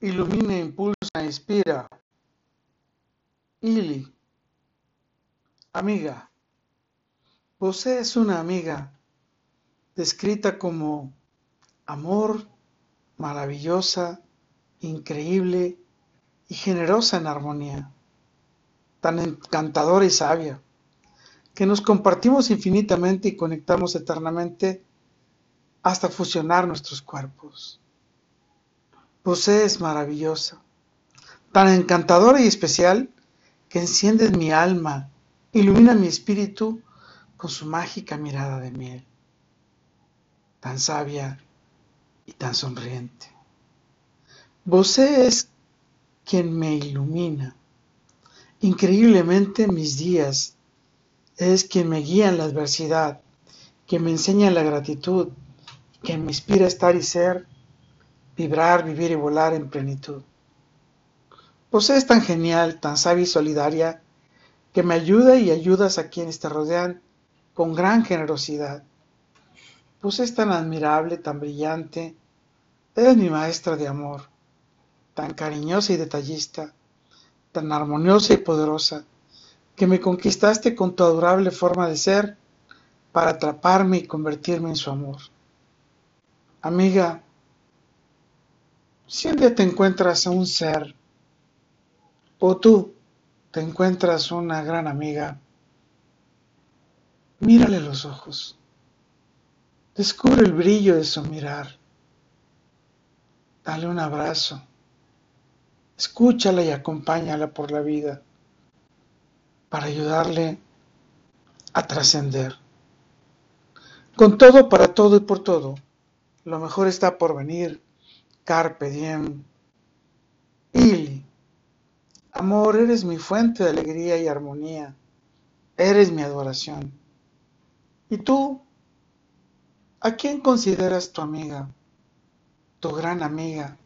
ilumina, impulsa, inspira. Ili, amiga. Você es una amiga descrita como amor, maravillosa, increíble y generosa en armonía, tan encantadora y sabia, que nos compartimos infinitamente y conectamos eternamente hasta fusionar nuestros cuerpos. Você es maravillosa, tan encantadora y especial que enciende mi alma, ilumina mi espíritu con su mágica mirada de miel, tan sabia y tan sonriente. Você es quien me ilumina. Increíblemente mis días es quien me guía en la adversidad, quien me enseña la gratitud, quien me inspira a estar y ser, vibrar, vivir y volar en plenitud. Vos es tan genial, tan sabia y solidaria, que me ayuda y ayudas a quienes te rodean con gran generosidad. Vos es tan admirable, tan brillante, eres mi maestra de amor, tan cariñosa y detallista, tan armoniosa y poderosa, que me conquistaste con tu adorable forma de ser para atraparme y convertirme en su amor. Amiga, si un día te encuentras a un ser, o tú te encuentras una gran amiga, mírale los ojos, descubre el brillo de su mirar, dale un abrazo, escúchala y acompáñala por la vida para ayudarle a trascender. Con todo, para todo y por todo, lo mejor está por venir. Carpe diem. Ili. Amor, eres mi fuente de alegría y armonía. Eres mi adoración. ¿Y tú? ¿A quién consideras tu amiga? Tu gran amiga.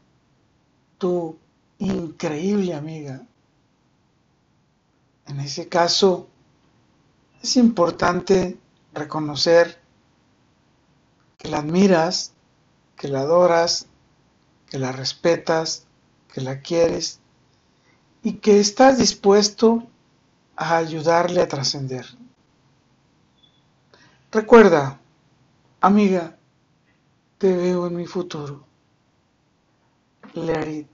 Tu increíble amiga. En ese caso, es importante reconocer que la admiras, que la adoras, que la respetas, que la quieres y que estás dispuesto a ayudarle a trascender. Recuerda, amiga, te veo en mi futuro. Let.